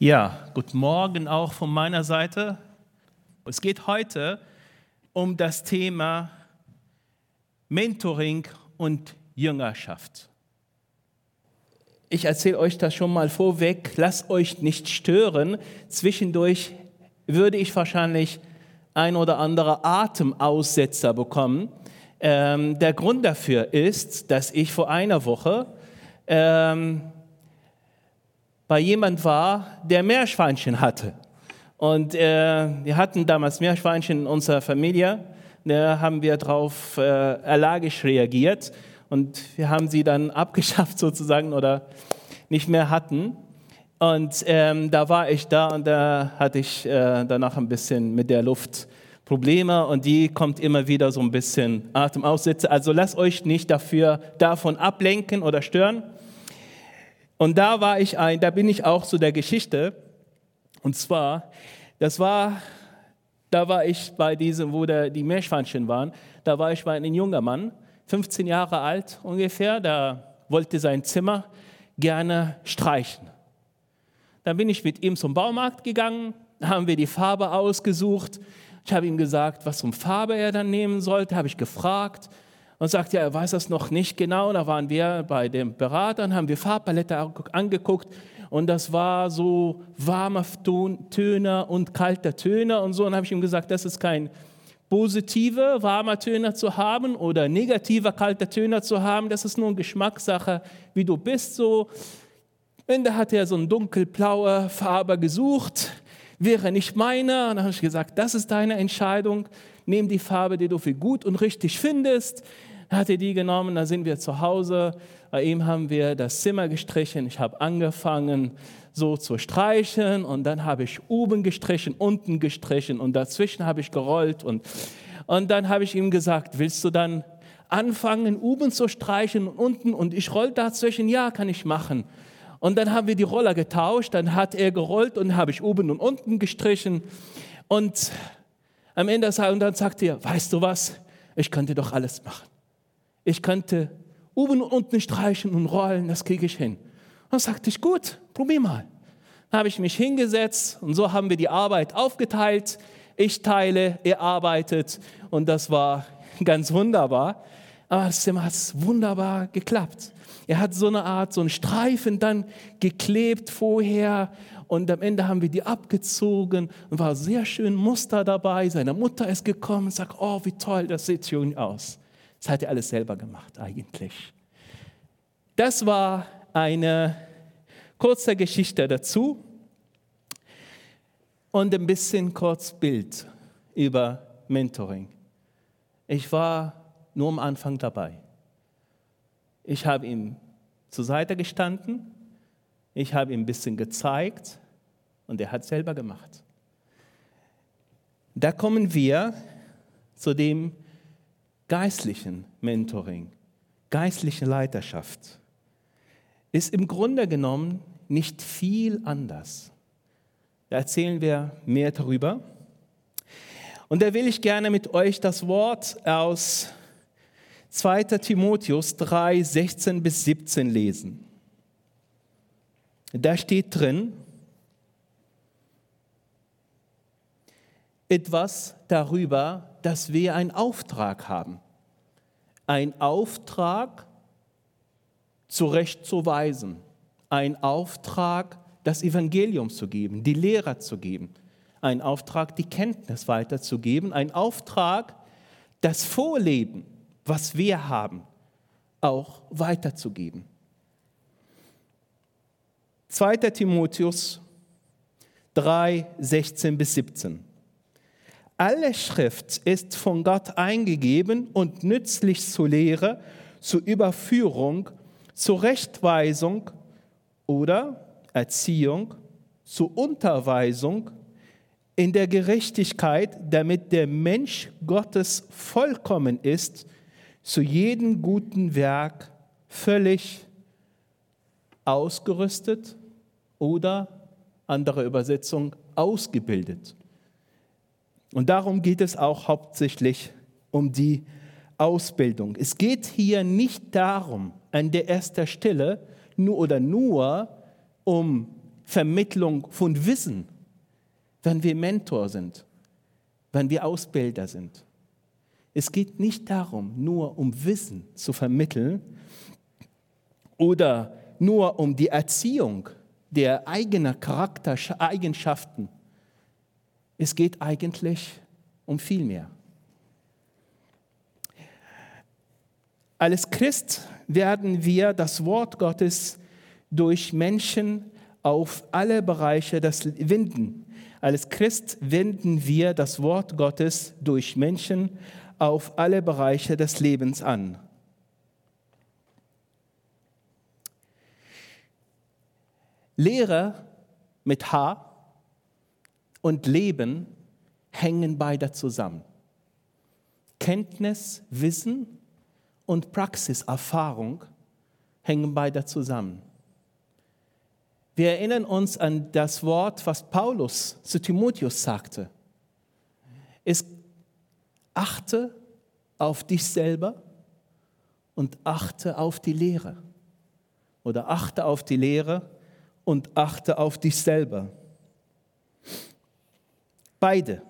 Ja, guten Morgen auch von meiner Seite. Es geht heute um das Thema Mentoring und Jüngerschaft. Ich erzähle euch das schon mal vorweg, lasst euch nicht stören. Zwischendurch würde ich wahrscheinlich ein oder andere Atemaussetzer bekommen. Ähm, der Grund dafür ist, dass ich vor einer Woche ähm, bei jemand war, der Meerschweinchen hatte. Und äh, wir hatten damals Meerschweinchen in unserer Familie. Da haben wir darauf äh, allergisch reagiert und wir haben sie dann abgeschafft sozusagen oder nicht mehr hatten. Und ähm, da war ich da und da hatte ich äh, danach ein bisschen mit der Luft Probleme und die kommt immer wieder so ein bisschen Atemaussätze. Also lasst euch nicht dafür davon ablenken oder stören. Und da war ich ein, da bin ich auch zu der Geschichte. Und zwar, das war, da war ich bei diesem, wo der, die Meerschweinchen waren, da war ich bei einem jungen Mann, 15 Jahre alt ungefähr, der wollte sein Zimmer gerne streichen. Dann bin ich mit ihm zum Baumarkt gegangen, haben wir die Farbe ausgesucht. Ich habe ihm gesagt, was für Farbe er dann nehmen sollte, habe ich gefragt und sagt, ja, er weiß das noch nicht genau. Da waren wir bei dem Berater und haben wir Farbpalette angeguckt und das war so warmer Töner und kalter Töner und so. Und habe ich ihm gesagt, das ist kein positive warmer Töner zu haben oder negativer kalter Töner zu haben. Das ist nur eine Geschmackssache, wie du bist. So. Und da hat er so eine dunkelblaue Farbe gesucht, wäre nicht meine. Und dann habe ich gesagt, das ist deine Entscheidung. Nimm die Farbe, die du für gut und richtig findest. Hat er die genommen, dann sind wir zu Hause. Bei ihm haben wir das Zimmer gestrichen. Ich habe angefangen, so zu streichen und dann habe ich oben gestrichen, unten gestrichen und dazwischen habe ich gerollt und, und dann habe ich ihm gesagt, willst du dann anfangen, oben zu streichen und unten und ich roll dazwischen, ja, kann ich machen. Und dann haben wir die Roller getauscht, dann hat er gerollt und habe ich oben und unten gestrichen und am Ende und dann sagt er, weißt du was, ich könnte doch alles machen. Ich könnte oben und unten streichen und rollen, das kriege ich hin. Dann sagte ich, gut, probier mal. Dann habe ich mich hingesetzt und so haben wir die Arbeit aufgeteilt. Ich teile, er arbeitet und das war ganz wunderbar. Aber es hat wunderbar geklappt. Er hat so eine Art, so einen Streifen dann geklebt vorher und am Ende haben wir die abgezogen und war sehr schön Muster dabei. Seine Mutter ist gekommen und sagt, oh, wie toll, das sieht schön aus. Das hat er alles selber gemacht eigentlich. Das war eine kurze Geschichte dazu und ein bisschen kurz Bild über Mentoring. Ich war nur am Anfang dabei. Ich habe ihm zur Seite gestanden, ich habe ihm ein bisschen gezeigt und er hat selber gemacht. Da kommen wir zu dem geistlichen Mentoring, geistliche Leiterschaft. Ist im Grunde genommen nicht viel anders. Da erzählen wir mehr darüber. Und da will ich gerne mit euch das Wort aus 2. Timotheus 3, 16 bis 17 lesen. Da steht drin etwas darüber, dass wir einen Auftrag haben. Ein Auftrag, zurechtzuweisen. Ein Auftrag, das Evangelium zu geben, die Lehrer zu geben. Ein Auftrag, die Kenntnis weiterzugeben. Ein Auftrag, das Vorleben was wir haben, auch weiterzugeben. 2. Timotheus 3, 16 bis 17. Alle Schrift ist von Gott eingegeben und nützlich zur Lehre, zur Überführung, zur Rechtweisung oder Erziehung, zur Unterweisung in der Gerechtigkeit, damit der Mensch Gottes vollkommen ist, zu jedem guten Werk völlig ausgerüstet oder, andere Übersetzung, ausgebildet. Und darum geht es auch hauptsächlich um die Ausbildung. Es geht hier nicht darum, an der ersten Stelle nur oder nur um Vermittlung von Wissen, wenn wir Mentor sind, wenn wir Ausbilder sind. Es geht nicht darum, nur um Wissen zu vermitteln oder nur um die Erziehung der eigenen Charaktereigenschaften. Es geht eigentlich um viel mehr. Als Christ werden wir das Wort Gottes durch Menschen auf alle Bereiche des Winden. Als Christ wenden wir das Wort Gottes durch Menschen auf alle Bereiche des Lebens an. Lehre mit H und Leben hängen beide zusammen. Kenntnis, Wissen und Praxiserfahrung hängen beide zusammen. Wir erinnern uns an das Wort, was Paulus zu Timotheus sagte. Es achte auf dich selber und achte auf die Lehre. Oder achte auf die Lehre und achte auf dich selber. Beide.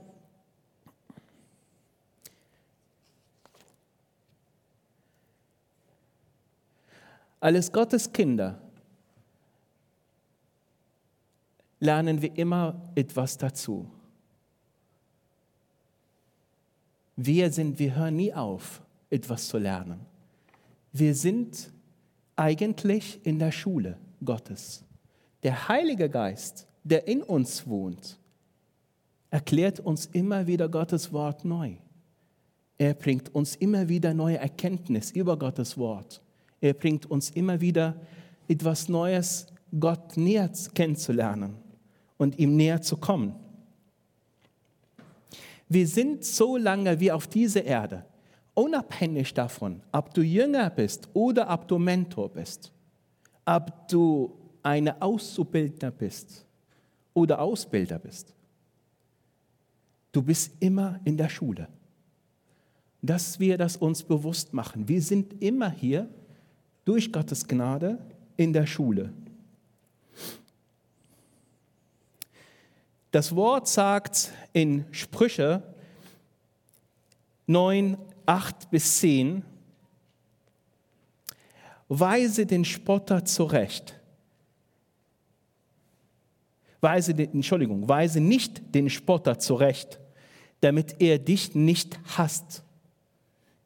Als Gottes Kinder lernen wir immer etwas dazu. Wir sind, wir hören nie auf, etwas zu lernen. Wir sind eigentlich in der Schule Gottes. Der Heilige Geist, der in uns wohnt, erklärt uns immer wieder Gottes Wort neu. Er bringt uns immer wieder neue Erkenntnis über Gottes Wort. Er bringt uns immer wieder etwas Neues, Gott näher kennenzulernen und ihm näher zu kommen. Wir sind so lange wie auf dieser Erde, unabhängig davon, ob du Jünger bist oder ob du Mentor bist, ob du eine Auszubildner bist oder Ausbilder bist. Du bist immer in der Schule. Dass wir das uns bewusst machen. Wir sind immer hier durch Gottes Gnade in der Schule. Das Wort sagt in Sprüche 9, 8 bis 10, weise den Spotter zurecht. Weise den, Entschuldigung, weise nicht den Spotter zurecht, damit er dich nicht hasst.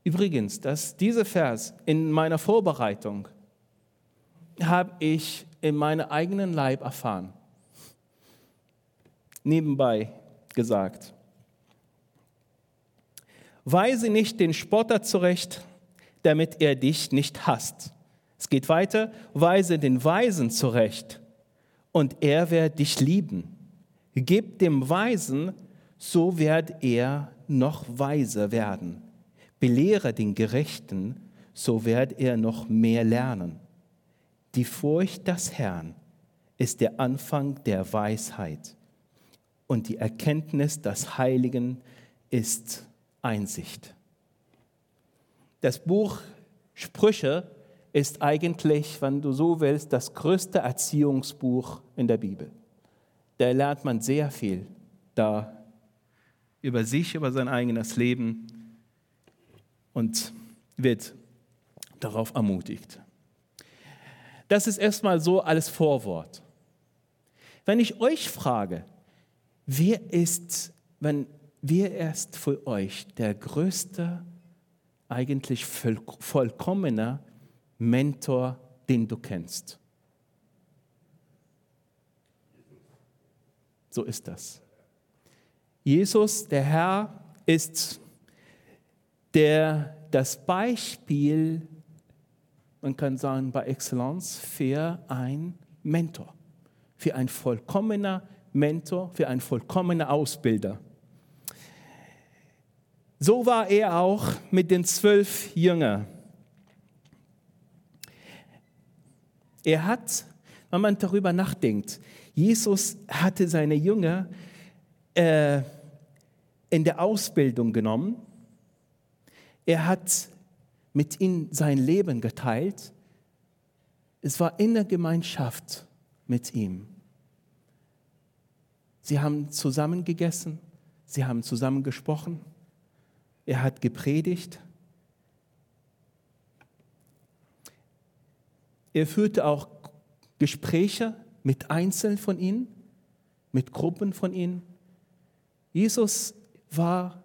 Übrigens, dass dieser Vers in meiner Vorbereitung habe ich in meinem eigenen Leib erfahren. Nebenbei gesagt. Weise nicht den Spotter zurecht, damit er dich nicht hasst. Es geht weiter, weise den Weisen zurecht und er wird dich lieben. Gib dem Weisen, so wird er noch weiser werden. Belehre den Gerechten, so wird er noch mehr lernen. Die Furcht des Herrn ist der Anfang der Weisheit und die Erkenntnis des Heiligen ist Einsicht. Das Buch Sprüche ist eigentlich, wenn du so willst, das größte Erziehungsbuch in der Bibel. Da lernt man sehr viel da über sich, über sein eigenes Leben und wird darauf ermutigt. Das ist erstmal so alles Vorwort. Wenn ich euch frage, wer ist, wenn wer ist für euch der größte, eigentlich vollkommene Mentor, den du kennst? So ist das. Jesus, der Herr, ist der das Beispiel, man kann sagen, bei Exzellenz für ein Mentor, für ein vollkommener Mentor, für ein vollkommener Ausbilder. So war er auch mit den zwölf Jüngern. Er hat, wenn man darüber nachdenkt, Jesus hatte seine Jünger äh, in der Ausbildung genommen er hat mit ihnen sein Leben geteilt. Es war in der Gemeinschaft mit ihm. Sie haben zusammen gegessen, sie haben zusammen gesprochen, er hat gepredigt. Er führte auch Gespräche mit Einzelnen von ihnen, mit Gruppen von ihnen. Jesus war,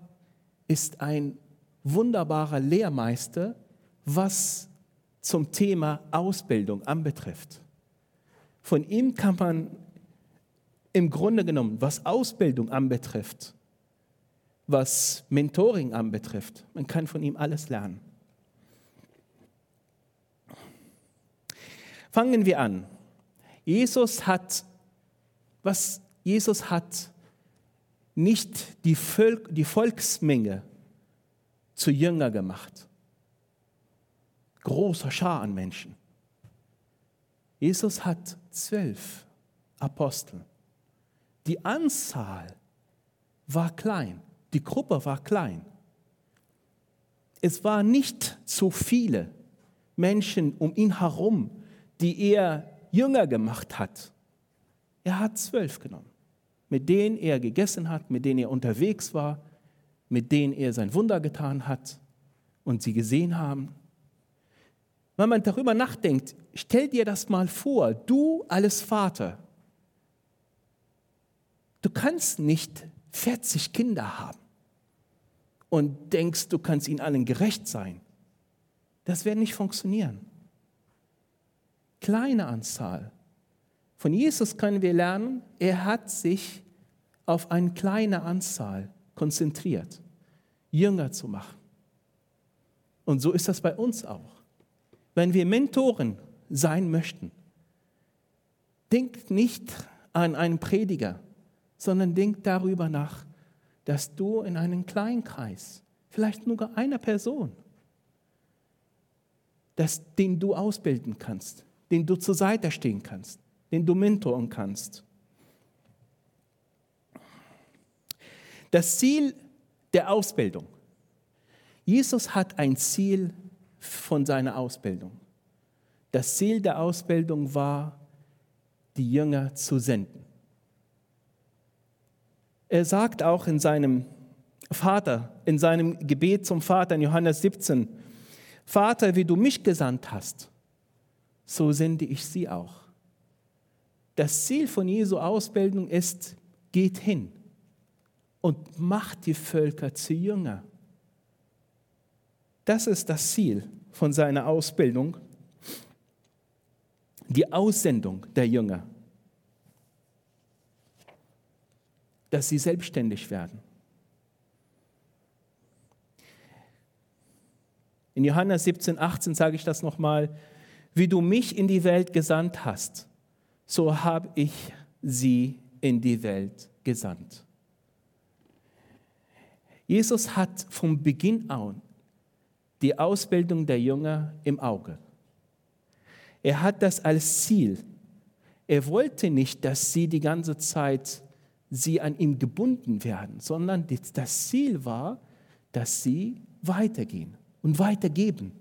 ist ein wunderbarer Lehrmeister, was zum Thema Ausbildung anbetrifft. Von ihm kann man im Grunde genommen, was Ausbildung anbetrifft, was Mentoring anbetrifft, man kann von ihm alles lernen. Fangen wir an. Jesus hat, was Jesus hat nicht die, Völk, die Volksmenge zu Jünger gemacht. Großer Schar an Menschen. Jesus hat zwölf Apostel. Die Anzahl war klein, die Gruppe war klein. Es waren nicht so viele Menschen um ihn herum, die er Jünger gemacht hat. Er hat zwölf genommen, mit denen er gegessen hat, mit denen er unterwegs war, mit denen er sein Wunder getan hat und sie gesehen haben. Wenn man darüber nachdenkt, stell dir das mal vor, du als Vater, du kannst nicht 40 Kinder haben und denkst, du kannst ihnen allen gerecht sein. Das wird nicht funktionieren. Kleine Anzahl. Von Jesus können wir lernen, er hat sich auf eine kleine Anzahl konzentriert, Jünger zu machen. Und so ist das bei uns auch. Wenn wir Mentoren sein möchten, denkt nicht an einen Prediger, sondern denk darüber nach, dass du in einem kleinen Kreis, vielleicht nur einer Person, dass, den du ausbilden kannst, den du zur Seite stehen kannst, den du mentoren kannst. Das Ziel der Ausbildung. Jesus hat ein Ziel von seiner Ausbildung. Das Ziel der Ausbildung war, die Jünger zu senden. Er sagt auch in seinem Vater, in seinem Gebet zum Vater in Johannes 17, Vater, wie du mich gesandt hast, so sende ich sie auch. Das Ziel von Jesu Ausbildung ist, geht hin und macht die Völker zu Jünger. Das ist das Ziel von seiner Ausbildung, die Aussendung der Jünger, dass sie selbstständig werden. In Johannes 17, 18 sage ich das nochmal, wie du mich in die Welt gesandt hast, so habe ich sie in die Welt gesandt. Jesus hat vom Beginn an die Ausbildung der Jünger im Auge. Er hat das als Ziel. Er wollte nicht, dass sie die ganze Zeit sie an ihm gebunden werden, sondern das Ziel war, dass sie weitergehen und weitergeben.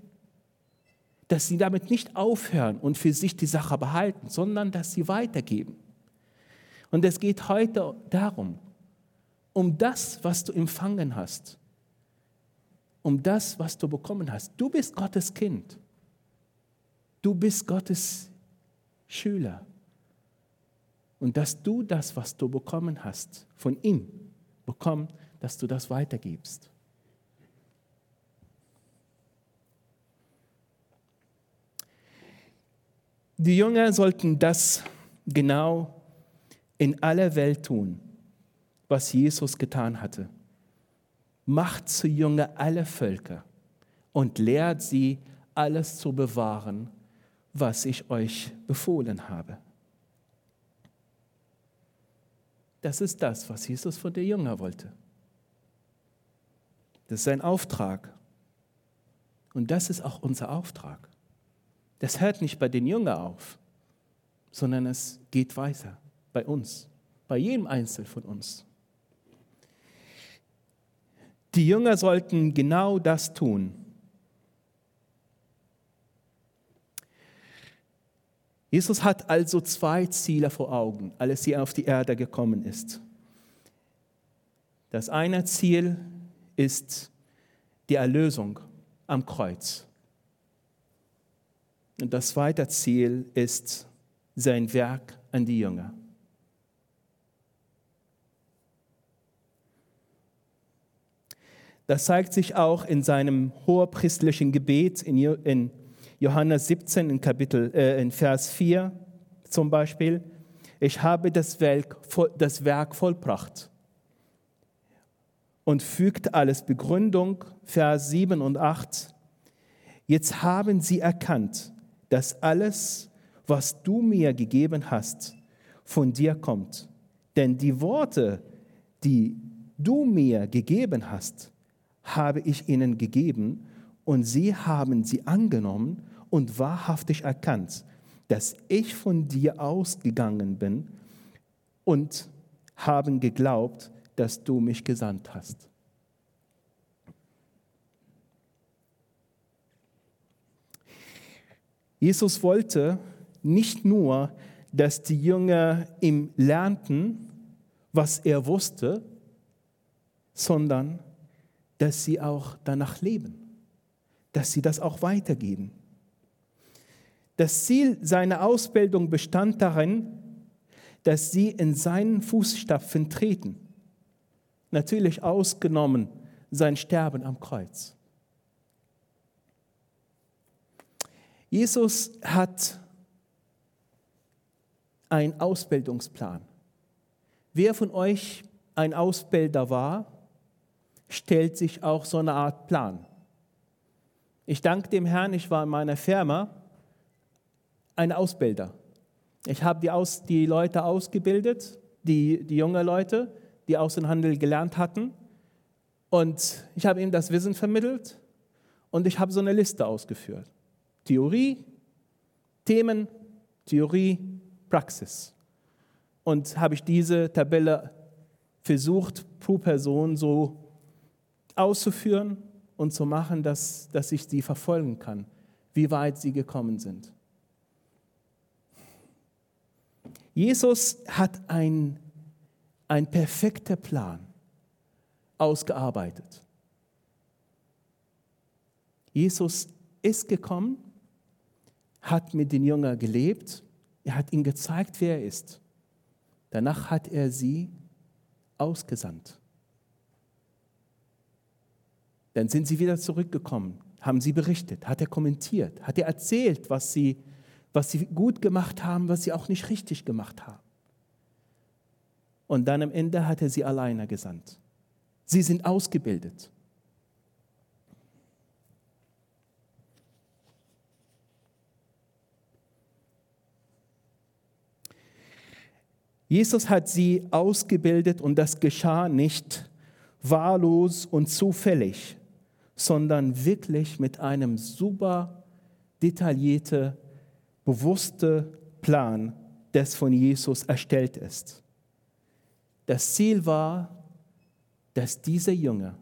Dass sie damit nicht aufhören und für sich die Sache behalten, sondern dass sie weitergeben. Und es geht heute darum, um das, was du empfangen hast, um das, was du bekommen hast. Du bist Gottes Kind. Du bist Gottes Schüler. Und dass du das, was du bekommen hast, von ihm bekommen, dass du das weitergibst. Die Jünger sollten das genau in aller Welt tun, was Jesus getan hatte macht zu Jünger alle Völker und lehrt sie, alles zu bewahren, was ich euch befohlen habe. Das ist das, was Jesus von der Jünger wollte. Das ist sein Auftrag. Und das ist auch unser Auftrag. Das hört nicht bei den Jüngern auf, sondern es geht weiter bei uns, bei jedem Einzelnen von uns. Die Jünger sollten genau das tun. Jesus hat also zwei Ziele vor Augen, als er auf die Erde gekommen ist. Das eine Ziel ist die Erlösung am Kreuz. Und das zweite Ziel ist sein Werk an die Jünger. Das zeigt sich auch in seinem hohepriestlichen Gebet in Johannes 17 in, Kapitel, äh, in Vers 4 zum Beispiel. Ich habe das Werk, das Werk vollbracht und fügt alles Begründung, Vers 7 und 8. Jetzt haben sie erkannt, dass alles, was du mir gegeben hast, von dir kommt. Denn die Worte, die du mir gegeben hast, habe ich ihnen gegeben und sie haben sie angenommen und wahrhaftig erkannt, dass ich von dir ausgegangen bin und haben geglaubt, dass du mich gesandt hast. Jesus wollte nicht nur, dass die Jünger ihm lernten, was er wusste, sondern dass sie auch danach leben, dass sie das auch weitergeben. Das Ziel seiner Ausbildung bestand darin, dass sie in seinen Fußstapfen treten. Natürlich ausgenommen sein Sterben am Kreuz. Jesus hat einen Ausbildungsplan. Wer von euch ein Ausbilder war, stellt sich auch so eine Art Plan. Ich danke dem Herrn, ich war in meiner Firma ein Ausbilder. Ich habe die, Aus, die Leute ausgebildet, die, die junge Leute, die Außenhandel gelernt hatten. Und ich habe ihnen das Wissen vermittelt und ich habe so eine Liste ausgeführt. Theorie, Themen, Theorie, Praxis. Und habe ich diese Tabelle versucht, pro Person so auszuführen und zu machen, dass, dass ich sie verfolgen kann, wie weit sie gekommen sind. Jesus hat ein, ein perfekter Plan ausgearbeitet. Jesus ist gekommen, hat mit den Jüngern gelebt, er hat ihnen gezeigt, wer er ist. Danach hat er sie ausgesandt. Dann sind sie wieder zurückgekommen, haben sie berichtet, hat er kommentiert, hat er erzählt, was sie, was sie gut gemacht haben, was sie auch nicht richtig gemacht haben. Und dann am Ende hat er sie alleine gesandt. Sie sind ausgebildet. Jesus hat sie ausgebildet und das geschah nicht wahllos und zufällig, sondern wirklich mit einem super detaillierten, bewussten Plan, das von Jesus erstellt ist. Das Ziel war, dass diese Jünger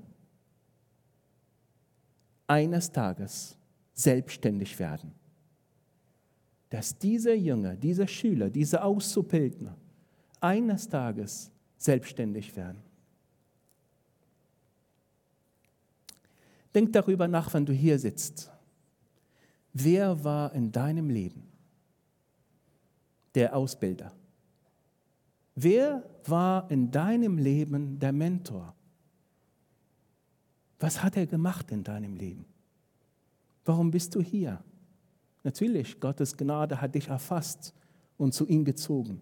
eines Tages selbstständig werden. Dass diese Jünger, diese Schüler, diese Auszubildner eines Tages selbstständig werden. Denk darüber nach, wenn du hier sitzt. Wer war in deinem Leben der Ausbilder? Wer war in deinem Leben der Mentor? Was hat er gemacht in deinem Leben? Warum bist du hier? Natürlich, Gottes Gnade hat dich erfasst und zu ihm gezogen.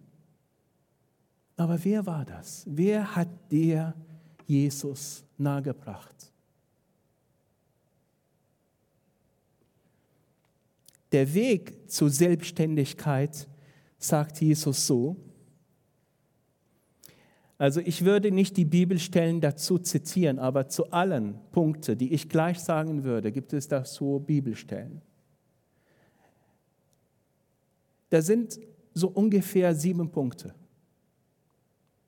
Aber wer war das? Wer hat dir Jesus nahegebracht? Der Weg zur Selbstständigkeit, sagt Jesus so. Also ich würde nicht die Bibelstellen dazu zitieren, aber zu allen Punkten, die ich gleich sagen würde, gibt es dazu Bibelstellen. Da sind so ungefähr sieben Punkte,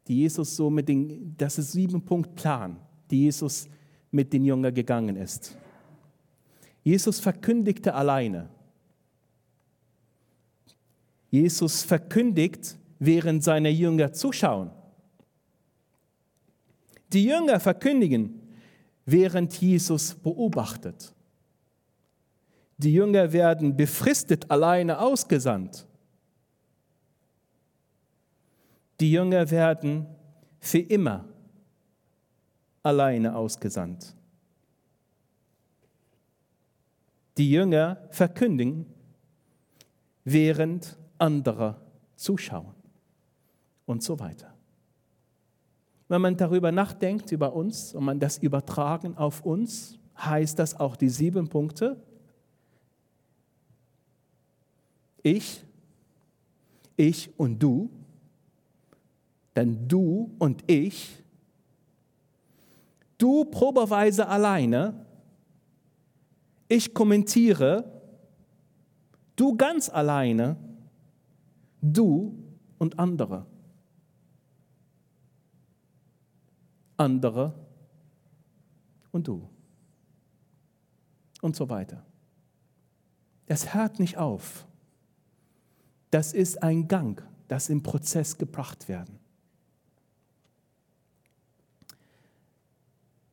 die Jesus so mit den, das ist sieben Punkt Plan, die Jesus mit den Jüngern gegangen ist. Jesus verkündigte alleine. Jesus verkündigt, während seine Jünger zuschauen. Die Jünger verkündigen, während Jesus beobachtet. Die Jünger werden befristet alleine ausgesandt. Die Jünger werden für immer alleine ausgesandt. Die Jünger verkündigen, während andere zuschauen. Und so weiter. Wenn man darüber nachdenkt, über uns, und man das übertragen auf uns, heißt das auch die sieben Punkte. Ich, ich und du, denn du und ich, du probeweise alleine, ich kommentiere, du ganz alleine, du und andere. andere und du. Und so weiter. Das hört nicht auf. Das ist ein Gang, das im Prozess gebracht werden.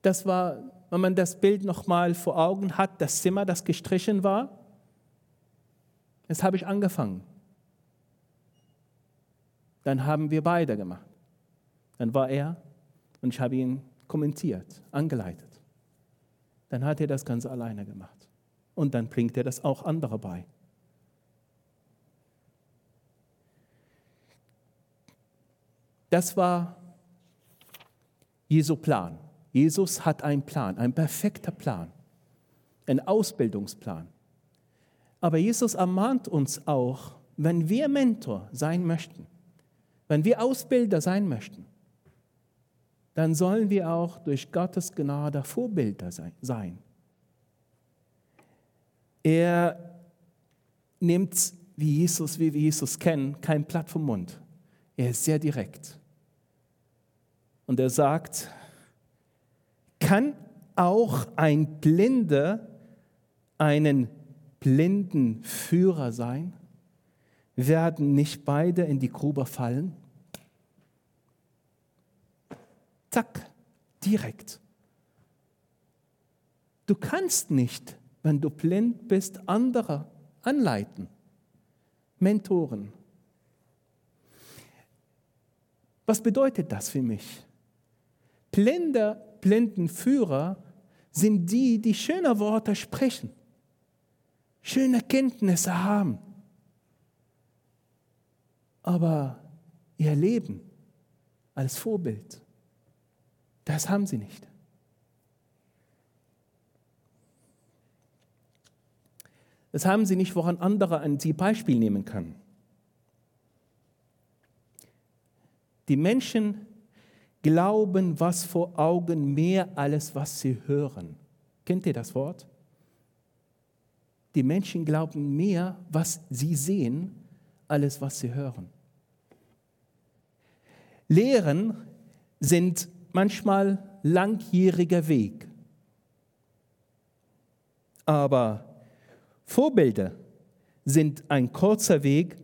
Das war, wenn man das Bild nochmal vor Augen hat, das Zimmer, das gestrichen war. Das habe ich angefangen. Dann haben wir beide gemacht. Dann war er und ich habe ihn kommentiert, angeleitet. Dann hat er das Ganze alleine gemacht. Und dann bringt er das auch andere bei. Das war Jesu Plan. Jesus hat einen Plan, einen perfekter Plan, einen Ausbildungsplan. Aber Jesus ermahnt uns auch, wenn wir Mentor sein möchten, wenn wir Ausbilder sein möchten, dann sollen wir auch durch Gottes Gnade Vorbilder sein. Er nimmt, wie Jesus, wie wir Jesus kennen, kein Blatt vom Mund. Er ist sehr direkt. Und er sagt, kann auch ein Blinder einen blinden Führer sein? Werden nicht beide in die Grube fallen? Zack, direkt. Du kannst nicht, wenn du blind bist, andere anleiten. Mentoren. Was bedeutet das für mich? Blinde, Blindenführer sind die, die schöne Worte sprechen, schöne Kenntnisse haben, aber ihr Leben als Vorbild das haben sie nicht. Das haben sie nicht, woran andere an sie Beispiel nehmen können. Die Menschen glauben, was vor Augen mehr alles, was sie hören. Kennt ihr das Wort? Die Menschen glauben mehr, was sie sehen, alles, was sie hören. Lehren sind manchmal langjähriger Weg. Aber Vorbilder sind ein kurzer Weg,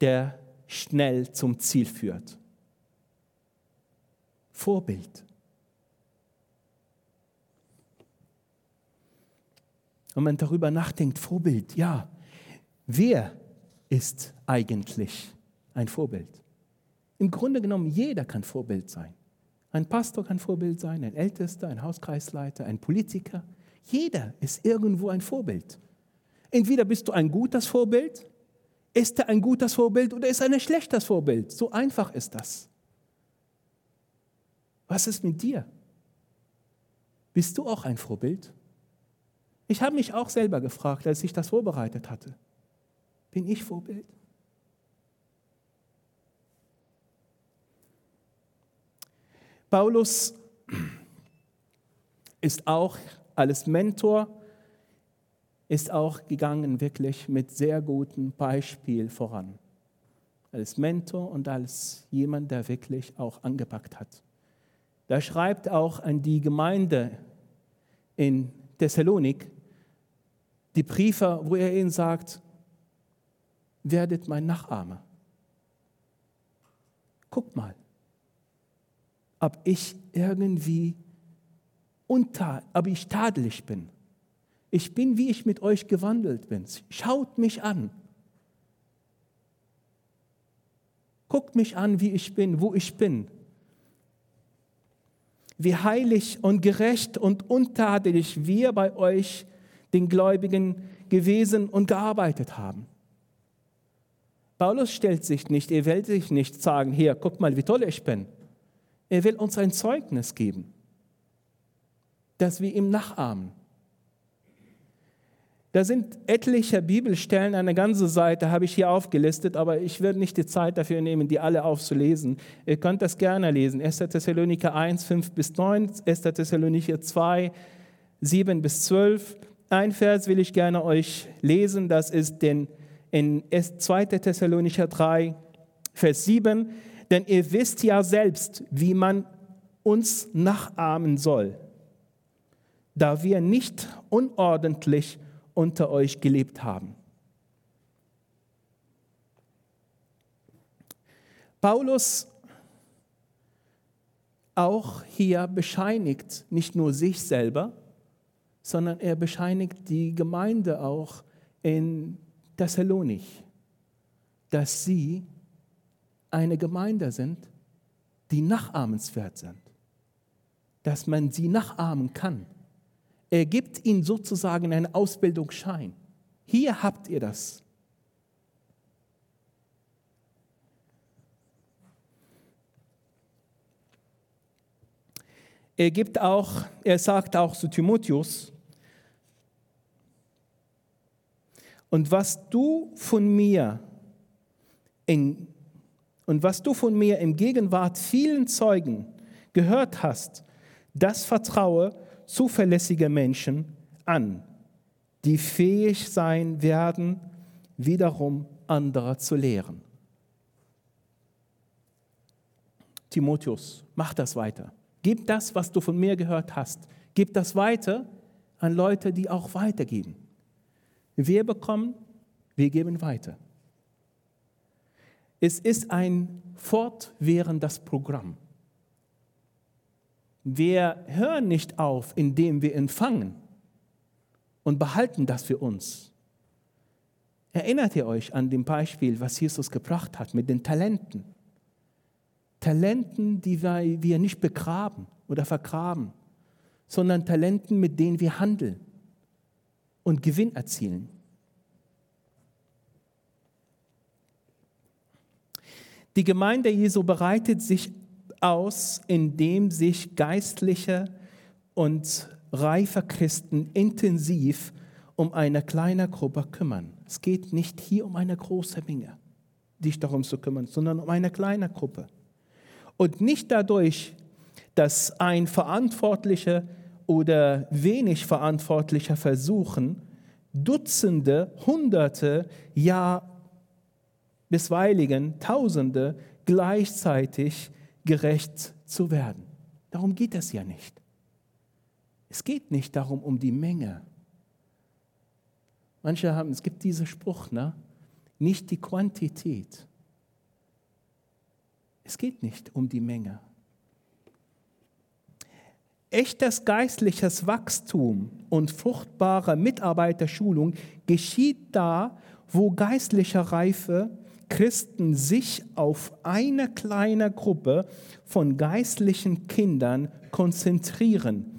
der schnell zum Ziel führt. Vorbild. Wenn man darüber nachdenkt, Vorbild, ja, wer ist eigentlich ein Vorbild? Im Grunde genommen, jeder kann Vorbild sein. Ein Pastor kann Vorbild sein, ein Ältester, ein Hauskreisleiter, ein Politiker. Jeder ist irgendwo ein Vorbild. Entweder bist du ein gutes Vorbild, ist er ein gutes Vorbild oder ist er ein schlechtes Vorbild. So einfach ist das. Was ist mit dir? Bist du auch ein Vorbild? Ich habe mich auch selber gefragt, als ich das vorbereitet hatte. Bin ich Vorbild? Paulus ist auch als Mentor, ist auch gegangen wirklich mit sehr gutem Beispiel voran. Als Mentor und als jemand, der wirklich auch angepackt hat. Da schreibt auch an die Gemeinde in Thessalonik die Briefe, wo er ihnen sagt, werdet mein Nachahmer. Guckt mal, ob ich irgendwie unter, ob ich tadelig bin. Ich bin, wie ich mit euch gewandelt bin. Schaut mich an. Guckt mich an, wie ich bin, wo ich bin. Wie heilig und gerecht und untadelig wir bei euch, den Gläubigen, gewesen und gearbeitet haben. Paulus stellt sich nicht, er will sich nicht sagen, hier, guck mal, wie toll ich bin. Er will uns ein Zeugnis geben, dass wir ihm nachahmen. Da sind etliche Bibelstellen, eine ganze Seite habe ich hier aufgelistet, aber ich werde nicht die Zeit dafür nehmen, die alle aufzulesen. Ihr könnt das gerne lesen. 1. Thessaloniker 1, 5 bis 9, 1. Thessaloniker 2, 7 bis 12. Ein Vers will ich gerne euch lesen, das ist in 2. Thessalonicher 3, Vers 7. Denn ihr wisst ja selbst, wie man uns nachahmen soll, da wir nicht unordentlich unter euch gelebt haben. Paulus auch hier bescheinigt nicht nur sich selber, sondern er bescheinigt die Gemeinde auch in Thessalonik, dass sie eine Gemeinde sind, die nachahmenswert sind, dass man sie nachahmen kann. Er gibt ihnen sozusagen einen Ausbildungsschein. Hier habt ihr das. Er gibt auch, er sagt auch zu Timotheus, und was du von mir in, und was du von mir im Gegenwart vielen Zeugen gehört hast, das vertraue zuverlässige Menschen an, die fähig sein werden, wiederum andere zu lehren. Timotheus, mach das weiter. Gib das, was du von mir gehört hast. Gib das weiter an Leute, die auch weitergeben. Wir bekommen, wir geben weiter. Es ist ein fortwährendes Programm. Wir hören nicht auf, indem wir empfangen und behalten das für uns. Erinnert ihr euch an dem Beispiel, was Jesus gebracht hat mit den Talenten? Talenten, die wir nicht begraben oder vergraben, sondern Talenten, mit denen wir handeln und Gewinn erzielen. Die Gemeinde Jesu bereitet sich aus, indem sich geistliche und reife Christen intensiv um eine kleine Gruppe kümmern. Es geht nicht hier um eine große Menge, sich darum zu kümmern, sondern um eine kleine Gruppe. Und nicht dadurch, dass ein Verantwortlicher oder wenig Verantwortlicher versuchen, Dutzende, Hunderte, ja bisweiligen Tausende gleichzeitig gerecht zu werden. Darum geht es ja nicht. Es geht nicht darum, um die Menge. Manche haben, es gibt diesen Spruch, ne? nicht die Quantität. Es geht nicht um die Menge. Echtes geistliches Wachstum und fruchtbare Mitarbeiterschulung geschieht da, wo geistliche Reife Christen sich auf eine kleine Gruppe von geistlichen Kindern konzentrieren,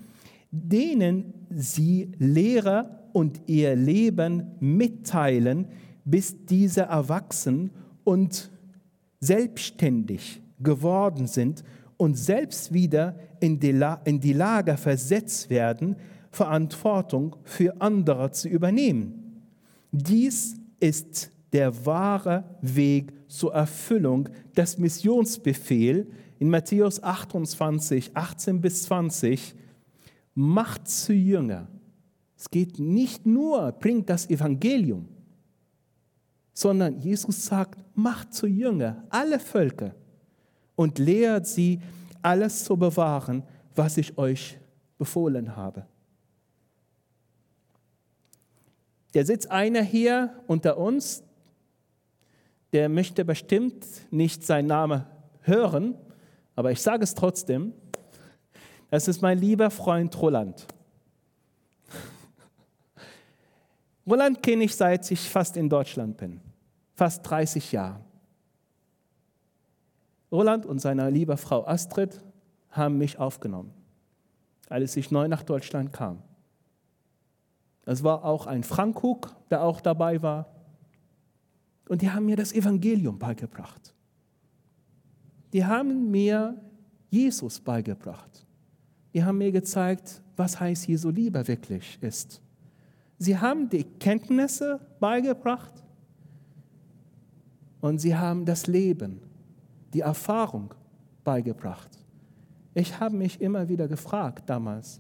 denen sie Lehre und ihr Leben mitteilen, bis diese erwachsen und selbstständig geworden sind und selbst wieder in die, La in die Lage versetzt werden, Verantwortung für andere zu übernehmen. Dies ist der wahre Weg zur Erfüllung des Missionsbefehls in Matthäus 28, 18 bis 20. Macht zu Jünger. Es geht nicht nur, bringt das Evangelium, sondern Jesus sagt, macht zu Jünger alle Völker und lehrt sie, alles zu bewahren, was ich euch befohlen habe. Da sitzt einer hier unter uns, der möchte bestimmt nicht seinen Namen hören, aber ich sage es trotzdem, das ist mein lieber Freund Roland. Roland kenne ich seit ich fast in Deutschland bin, fast 30 Jahre. Roland und seine liebe Frau Astrid haben mich aufgenommen, als ich neu nach Deutschland kam. Es war auch ein Frank Huck, der auch dabei war. Und die haben mir das Evangelium beigebracht. Die haben mir Jesus beigebracht. Die haben mir gezeigt, was heißt Jesu Liebe wirklich ist. Sie haben die Kenntnisse beigebracht und sie haben das Leben, die Erfahrung beigebracht. Ich habe mich immer wieder gefragt damals,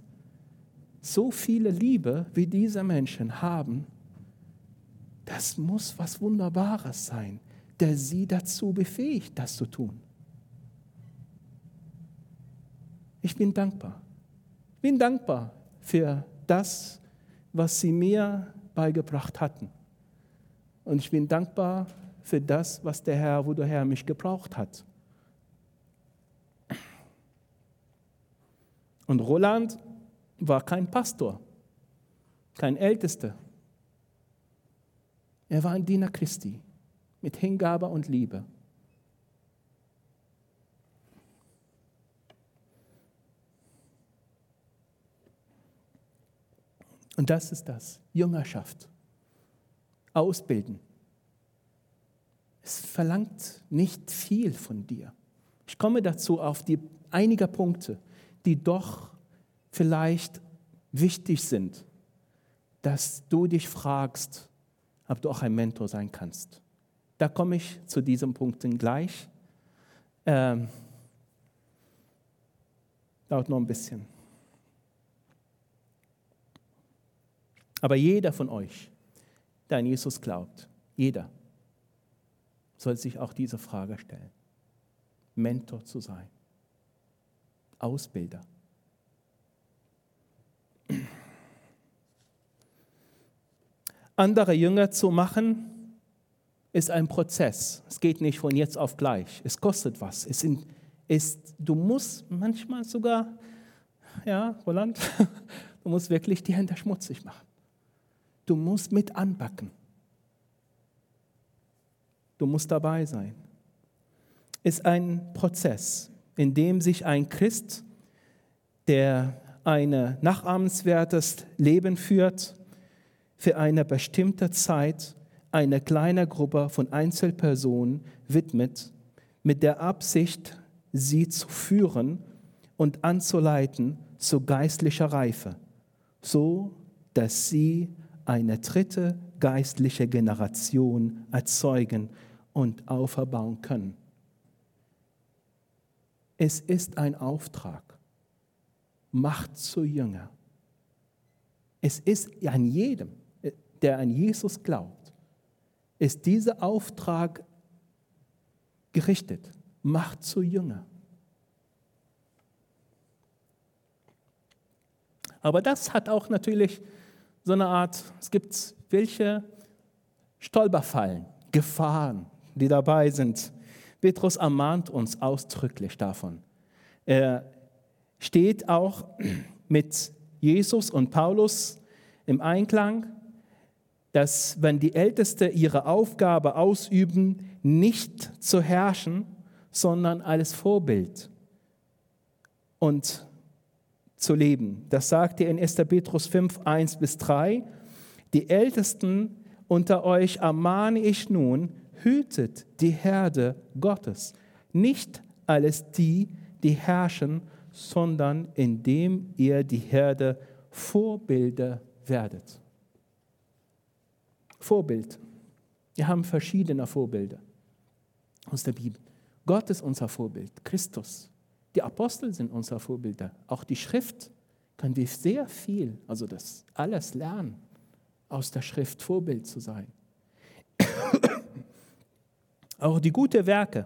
so viele Liebe wie diese Menschen haben, das muss was Wunderbares sein, der sie dazu befähigt, das zu tun. Ich bin dankbar. Ich bin dankbar für das, was sie mir beigebracht hatten. Und ich bin dankbar für das, was der Herr, wo der Herr mich gebraucht hat. Und Roland war kein Pastor, kein Ältester. Er war ein Diener Christi mit Hingabe und Liebe. Und das ist das, Jüngerschaft. Ausbilden. Es verlangt nicht viel von dir. Ich komme dazu auf die einige Punkte, die doch vielleicht wichtig sind, dass du dich fragst, ob du auch ein Mentor sein kannst. Da komme ich zu diesen Punkten gleich. Ähm, dauert noch ein bisschen. Aber jeder von euch, der an Jesus glaubt, jeder, soll sich auch diese Frage stellen. Mentor zu sein. Ausbilder. Andere Jünger zu machen, ist ein Prozess. Es geht nicht von jetzt auf gleich. Es kostet was. Es ist, du musst manchmal sogar, ja, Roland, du musst wirklich die Hände schmutzig machen. Du musst mit anpacken. Du musst dabei sein. Ist ein Prozess, in dem sich ein Christ, der ein nachahmenswertes Leben führt, für eine bestimmte Zeit eine kleine Gruppe von Einzelpersonen widmet, mit der Absicht, sie zu führen und anzuleiten zu geistlicher Reife, so dass sie eine dritte geistliche Generation erzeugen und auferbauen können. Es ist ein Auftrag. Macht zu Jünger. Es ist an jedem, der an Jesus glaubt, ist dieser Auftrag gerichtet. Macht zu Jünger. Aber das hat auch natürlich so eine Art, es gibt welche Stolperfallen, Gefahren, die dabei sind. Petrus ermahnt uns ausdrücklich davon. Er steht auch mit Jesus und Paulus im Einklang, dass wenn die Ältesten ihre Aufgabe ausüben, nicht zu herrschen, sondern als Vorbild und zu leben. Das sagt er in 1. Petrus 5, 1 bis 3. Die Ältesten unter euch ermahne ich nun, hütet die Herde Gottes, nicht alles die, die herrschen, sondern indem ihr die Herde Vorbilder werdet. Vorbild. Wir haben verschiedene Vorbilder aus der Bibel. Gott ist unser Vorbild, Christus. Die Apostel sind unser Vorbilder. Auch die Schrift können wir sehr viel, also das alles lernen, aus der Schrift Vorbild zu sein. Auch die guten Werke.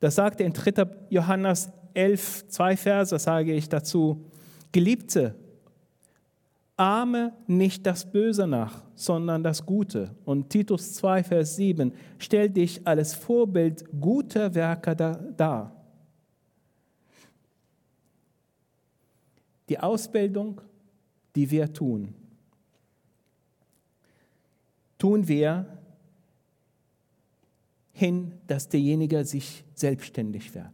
Das sagt er in 3. Johannes 11, zwei Verse, sage ich dazu. Geliebte, Ahme nicht das Böse nach, sondern das Gute. Und Titus 2, Vers 7 stellt dich als Vorbild guter Werke dar. Die Ausbildung, die wir tun, tun wir hin, dass derjenige sich selbstständig wird.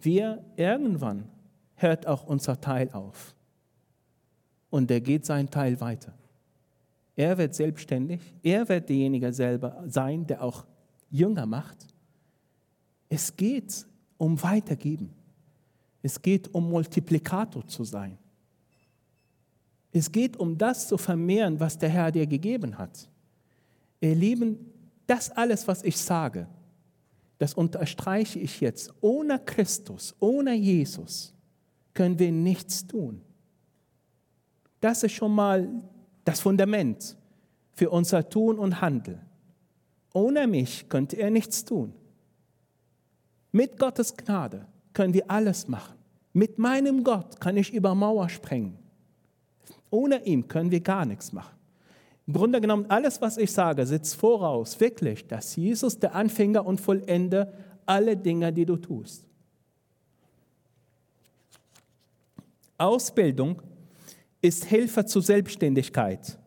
Wir irgendwann hört auch unser Teil auf und der geht seinen Teil weiter. Er wird selbstständig, er wird derjenige selber sein, der auch Jünger macht. Es geht um Weitergeben. Es geht um Multiplikator zu sein. Es geht um das zu vermehren, was der Herr dir gegeben hat. Ihr Lieben, das alles, was ich sage, das unterstreiche ich jetzt. Ohne Christus, ohne Jesus können wir nichts tun. Das ist schon mal das Fundament für unser Tun und Handeln. Ohne mich könnte er nichts tun. Mit Gottes Gnade können wir alles machen. Mit meinem Gott kann ich über Mauer sprengen. Ohne ihn können wir gar nichts machen. Im Grunde genommen, alles, was ich sage, setzt voraus, wirklich, dass Jesus der Anfänger und Vollender alle Dinge, die du tust. Ausbildung ist Hilfe zur Selbstständigkeit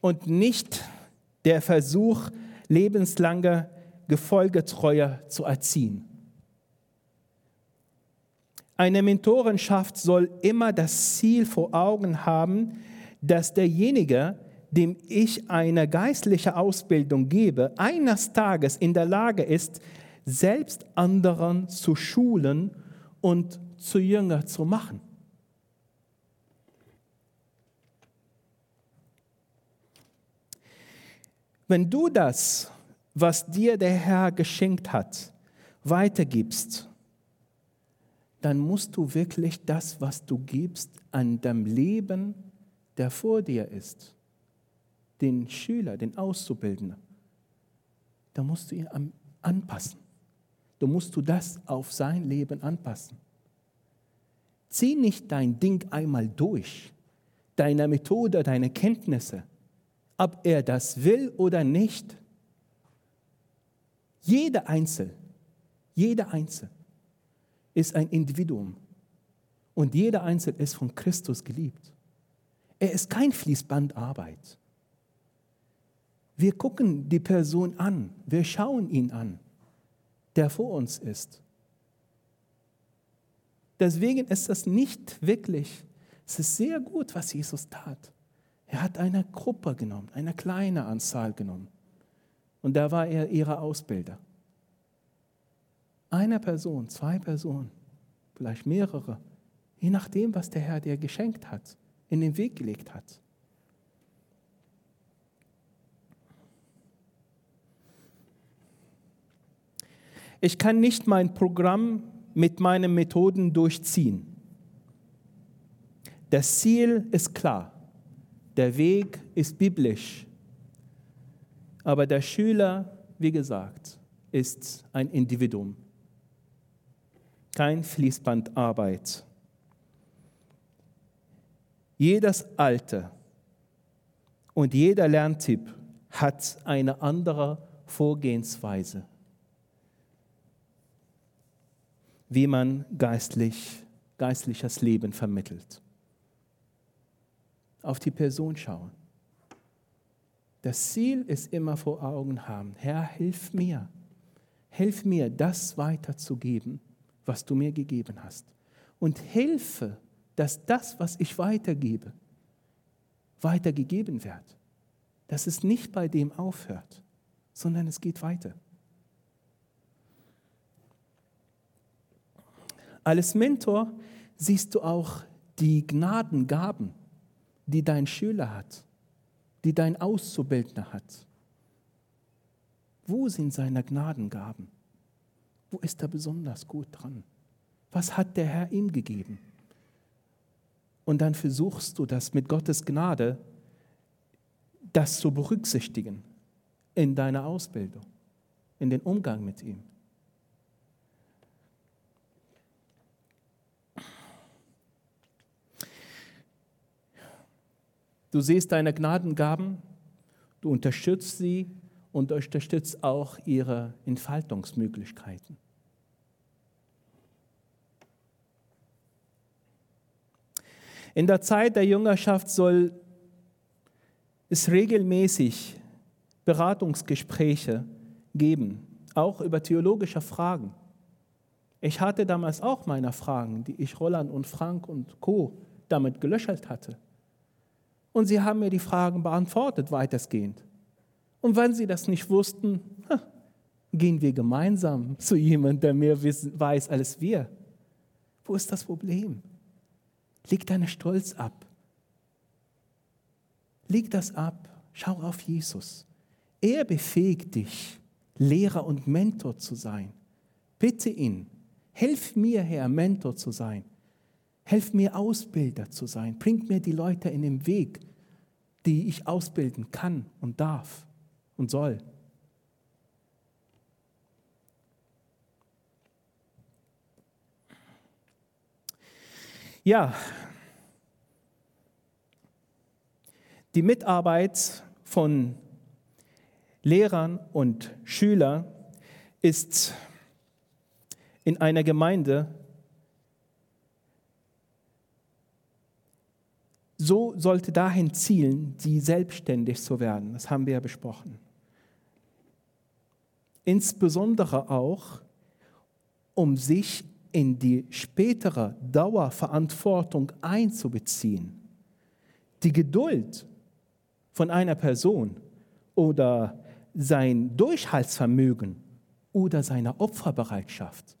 und nicht der Versuch, lebenslange Gefolgetreue zu erziehen. Eine Mentorenschaft soll immer das Ziel vor Augen haben, dass derjenige, dem ich eine geistliche Ausbildung gebe, eines Tages in der Lage ist, selbst anderen zu schulen und zu Jünger zu machen. Wenn du das, was dir der Herr geschenkt hat, weitergibst, dann musst du wirklich das, was du gibst, an dem Leben, der vor dir ist, den Schüler, den Auszubildenden, da musst du ihn anpassen. Du musst du das auf sein Leben anpassen. Zieh nicht dein Ding einmal durch, deine Methode, deine Kenntnisse, ob er das will oder nicht. Jeder Einzel, jeder Einzel ist ein Individuum und jeder Einzel ist von Christus geliebt. Er ist kein Fließbandarbeit. Wir gucken die Person an, wir schauen ihn an, der vor uns ist. Deswegen ist das nicht wirklich, es ist sehr gut, was Jesus tat. Er hat eine Gruppe genommen, eine kleine Anzahl genommen. Und da war er ihre Ausbilder. Eine Person, zwei Personen, vielleicht mehrere, je nachdem, was der Herr dir geschenkt hat, in den Weg gelegt hat. Ich kann nicht mein Programm mit meinen Methoden durchziehen. Das Ziel ist klar. Der Weg ist biblisch. Aber der Schüler, wie gesagt, ist ein Individuum. Kein Fließbandarbeit. Jedes Alter und jeder Lerntyp hat eine andere Vorgehensweise, wie man geistlich, geistliches Leben vermittelt auf die Person schauen. Das Ziel ist immer vor Augen haben. Herr, hilf mir. Hilf mir, das weiterzugeben, was du mir gegeben hast. Und hilfe, dass das, was ich weitergebe, weitergegeben wird. Dass es nicht bei dem aufhört, sondern es geht weiter. Als Mentor siehst du auch die Gnadengaben die dein Schüler hat, die dein Auszubildender hat? Wo sind seine Gnadengaben? Wo ist er besonders gut dran? Was hat der Herr ihm gegeben? Und dann versuchst du das mit Gottes Gnade, das zu berücksichtigen in deiner Ausbildung, in den Umgang mit ihm. Du siehst deine Gnadengaben, du unterstützt sie und unterstützt auch ihre Entfaltungsmöglichkeiten. In der Zeit der Jüngerschaft soll es regelmäßig Beratungsgespräche geben, auch über theologische Fragen. Ich hatte damals auch meine Fragen, die ich Roland und Frank und Co. damit gelöchert hatte. Und sie haben mir die Fragen beantwortet, weitestgehend. Und wenn sie das nicht wussten, gehen wir gemeinsam zu jemandem, der mehr weiß als wir. Wo ist das Problem? Leg deinen Stolz ab. Leg das ab. Schau auf Jesus. Er befähigt dich, Lehrer und Mentor zu sein. Bitte ihn. Hilf mir, Herr, Mentor zu sein. Helf mir, Ausbilder zu sein. Bring mir die Leute in den Weg, die ich ausbilden kann und darf und soll. Ja, die Mitarbeit von Lehrern und Schülern ist in einer Gemeinde so sollte dahin zielen, die selbstständig zu werden. Das haben wir ja besprochen. Insbesondere auch, um sich in die spätere Dauerverantwortung einzubeziehen. Die Geduld von einer Person oder sein Durchhaltsvermögen oder seine Opferbereitschaft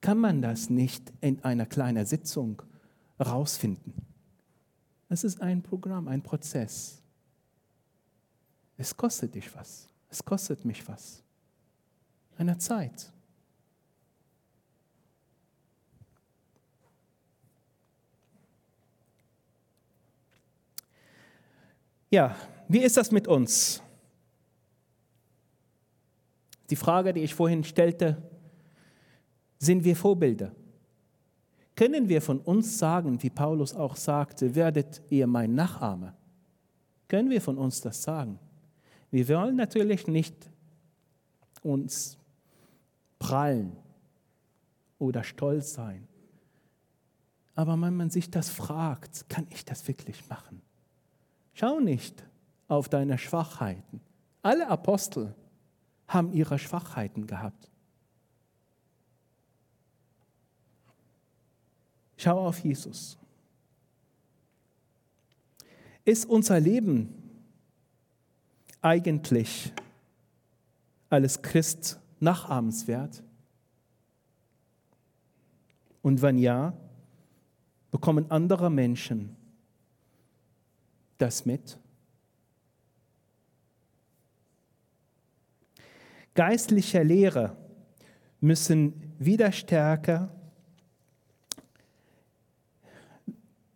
kann man das nicht in einer kleinen Sitzung rausfinden. Es ist ein Programm, ein Prozess. Es kostet dich was. Es kostet mich was. Eine Zeit. Ja, wie ist das mit uns? Die Frage, die ich vorhin stellte, sind wir Vorbilder? Können wir von uns sagen, wie Paulus auch sagte, werdet ihr mein Nachahmer? Können wir von uns das sagen? Wir wollen natürlich nicht uns prallen oder stolz sein. Aber wenn man sich das fragt, kann ich das wirklich machen? Schau nicht auf deine Schwachheiten. Alle Apostel haben ihre Schwachheiten gehabt. Schau auf Jesus. Ist unser Leben eigentlich als Christ nachahmenswert? Und wenn ja, bekommen andere Menschen das mit? Geistliche Lehre müssen wieder stärker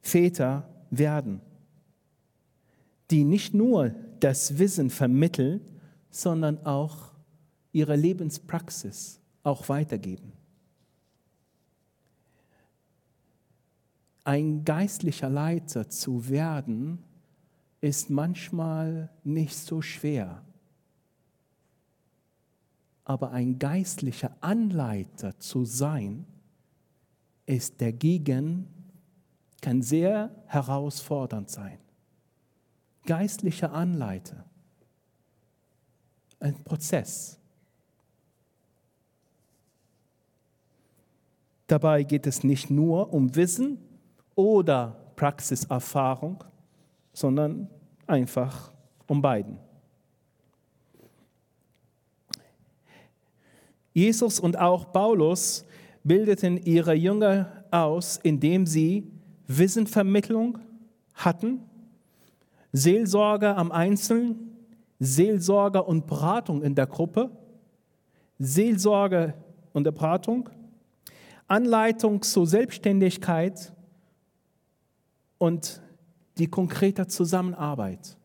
Väter werden, die nicht nur das Wissen vermitteln, sondern auch ihre Lebenspraxis auch weitergeben. Ein geistlicher Leiter zu werden, ist manchmal nicht so schwer. Aber ein geistlicher Anleiter zu sein, ist dagegen, kann sehr herausfordernd sein. Geistlicher Anleiter, ein Prozess. Dabei geht es nicht nur um Wissen oder Praxiserfahrung, sondern einfach um beiden. Jesus und auch Paulus bildeten ihre Jünger aus, indem sie Wissenvermittlung hatten, Seelsorge am Einzelnen, Seelsorge und Beratung in der Gruppe, Seelsorge und Beratung, Anleitung zur Selbstständigkeit und die konkrete Zusammenarbeit,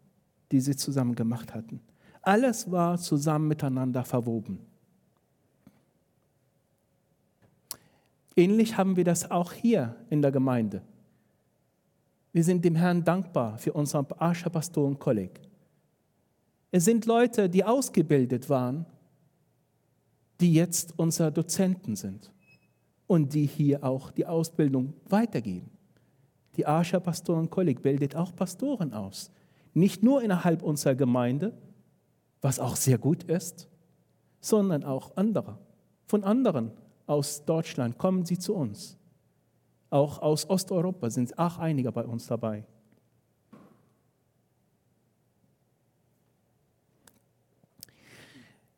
die sie zusammen gemacht hatten. Alles war zusammen miteinander verwoben. Ähnlich haben wir das auch hier in der Gemeinde. Wir sind dem Herrn dankbar für unseren Archerpastoren-Kolleg. Es sind Leute, die ausgebildet waren, die jetzt unsere Dozenten sind und die hier auch die Ausbildung weitergeben die Arscher Pastorenkolleg bildet auch Pastoren aus. Nicht nur innerhalb unserer Gemeinde, was auch sehr gut ist, sondern auch andere. Von anderen aus Deutschland kommen sie zu uns. Auch aus Osteuropa sind auch einige bei uns dabei.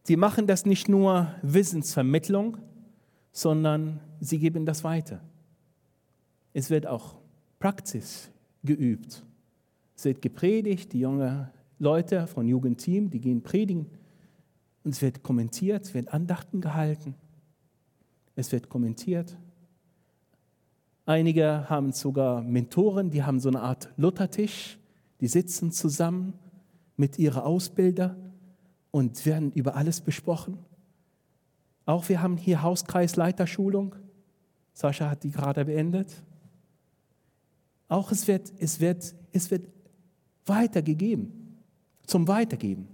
Sie machen das nicht nur Wissensvermittlung, sondern sie geben das weiter. Es wird auch Praxis geübt. Es wird gepredigt, die jungen Leute von Jugendteam, die gehen predigen. Und es wird kommentiert, es wird Andachten gehalten. Es wird kommentiert. Einige haben sogar Mentoren, die haben so eine Art Luthertisch. Die sitzen zusammen mit ihren Ausbilder und werden über alles besprochen. Auch wir haben hier Hauskreisleiterschulung. Sascha hat die gerade beendet. Auch es wird, es wird, es wird weitergegeben, zum Weitergeben.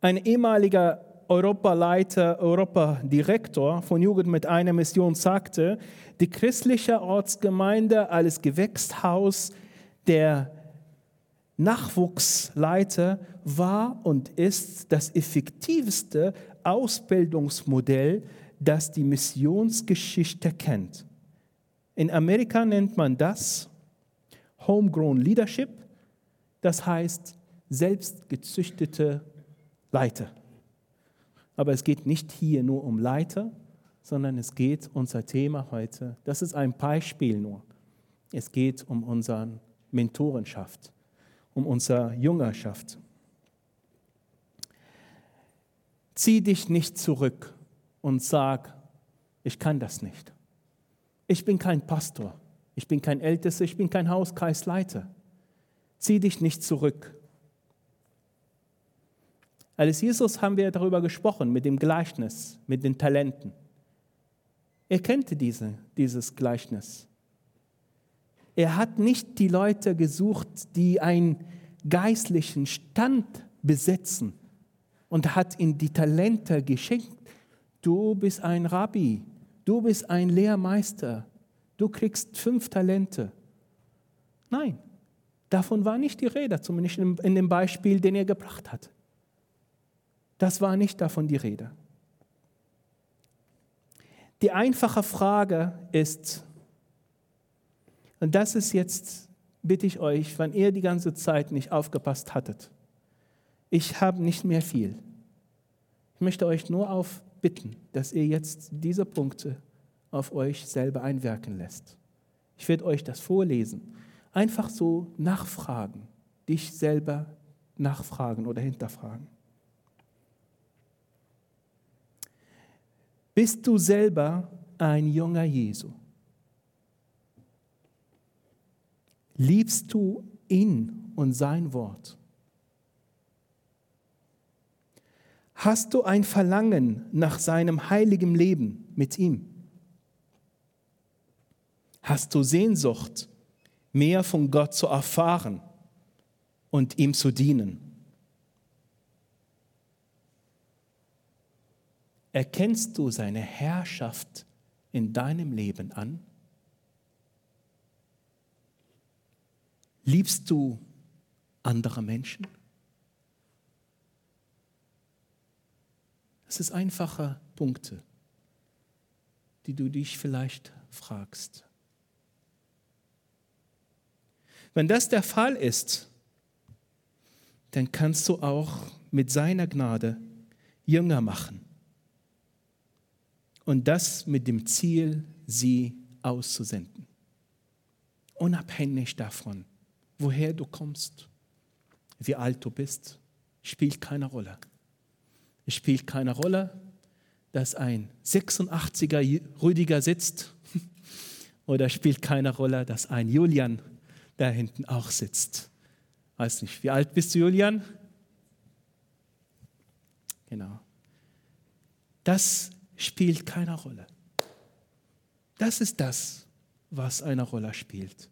Ein ehemaliger Europaleiter, Europadirektor von Jugend mit einer Mission sagte, die christliche Ortsgemeinde als Gewächshaus der Nachwuchsleiter war und ist das effektivste Ausbildungsmodell, das die Missionsgeschichte kennt. In Amerika nennt man das Homegrown Leadership, das heißt selbstgezüchtete Leiter. Aber es geht nicht hier nur um Leiter, sondern es geht unser Thema heute. Das ist ein Beispiel nur. Es geht um unsere Mentorenschaft, um unsere Jüngerschaft. Zieh dich nicht zurück und sag, ich kann das nicht. Ich bin kein Pastor, ich bin kein Ältester, ich bin kein Hauskreisleiter. Zieh dich nicht zurück. Als Jesus haben wir darüber gesprochen, mit dem Gleichnis, mit den Talenten. Er kannte diese, dieses Gleichnis. Er hat nicht die Leute gesucht, die einen geistlichen Stand besetzen und hat ihnen die Talente geschenkt. Du bist ein Rabbi, du bist ein Lehrmeister, du kriegst fünf Talente. Nein, davon war nicht die Rede, zumindest in dem Beispiel, den er gebracht hat. Das war nicht davon die Rede. Die einfache Frage ist, und das ist jetzt, bitte ich euch, wenn ihr die ganze Zeit nicht aufgepasst hattet, ich habe nicht mehr viel. Ich möchte euch nur auf bitten, dass ihr jetzt diese Punkte auf euch selber einwirken lässt. Ich werde euch das vorlesen. Einfach so nachfragen, dich selber nachfragen oder hinterfragen. Bist du selber ein junger Jesu? Liebst du ihn und sein Wort? Hast du ein Verlangen nach seinem heiligen Leben mit ihm? Hast du Sehnsucht, mehr von Gott zu erfahren und ihm zu dienen? Erkennst du seine Herrschaft in deinem Leben an? Liebst du andere Menschen? Das sind einfache Punkte, die du dich vielleicht fragst. Wenn das der Fall ist, dann kannst du auch mit seiner Gnade Jünger machen und das mit dem Ziel, sie auszusenden. Unabhängig davon, woher du kommst, wie alt du bist, spielt keine Rolle. Es spielt keine Rolle, dass ein 86er Rüdiger sitzt oder spielt keine Rolle, dass ein Julian da hinten auch sitzt. Weiß nicht, wie alt bist du, Julian? Genau. Das spielt keine Rolle. Das ist das, was eine Rolle spielt.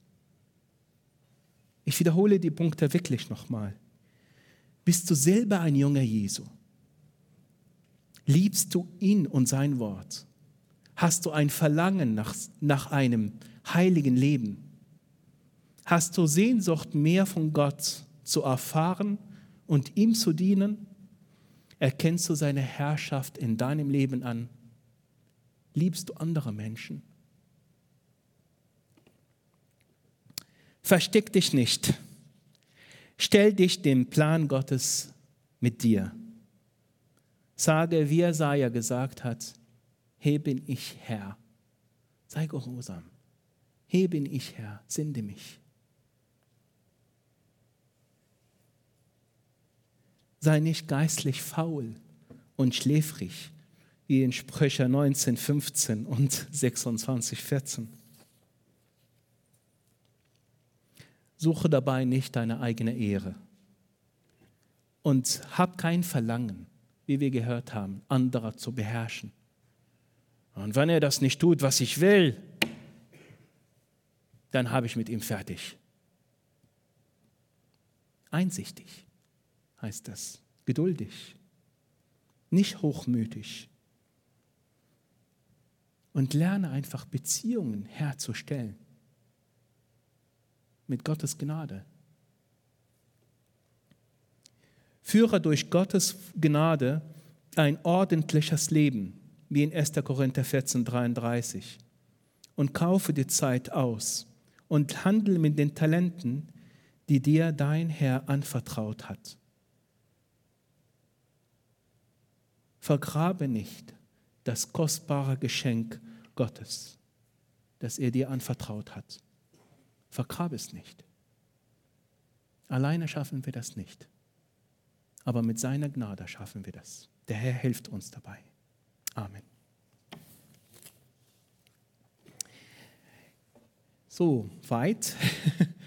Ich wiederhole die Punkte wirklich nochmal. Bist du selber ein junger Jesu? Liebst du ihn und sein Wort? Hast du ein Verlangen nach, nach einem heiligen Leben? Hast du Sehnsucht, mehr von Gott zu erfahren und ihm zu dienen? Erkennst du seine Herrschaft in deinem Leben an? Liebst du andere Menschen? Versteck dich nicht. Stell dich dem Plan Gottes mit dir. Sage, wie Jesaja gesagt hat, hier bin ich Herr. Sei gehorsam. Hier bin ich Herr, sende mich. Sei nicht geistlich faul und schläfrig, wie in Sprüche 19, 15 und 26, 14. Suche dabei nicht deine eigene Ehre und hab kein Verlangen, wie wir gehört haben, anderer zu beherrschen. Und wenn er das nicht tut, was ich will, dann habe ich mit ihm fertig. Einsichtig heißt das, geduldig, nicht hochmütig. Und lerne einfach Beziehungen herzustellen mit Gottes Gnade. Führe durch Gottes Gnade ein ordentliches Leben, wie in 1. Korinther 14, 33, und kaufe die Zeit aus und handle mit den Talenten, die dir dein Herr anvertraut hat. Vergrabe nicht das kostbare Geschenk Gottes, das er dir anvertraut hat. Vergrabe es nicht. Alleine schaffen wir das nicht. Aber mit seiner Gnade schaffen wir das. Der Herr hilft uns dabei. Amen. So weit.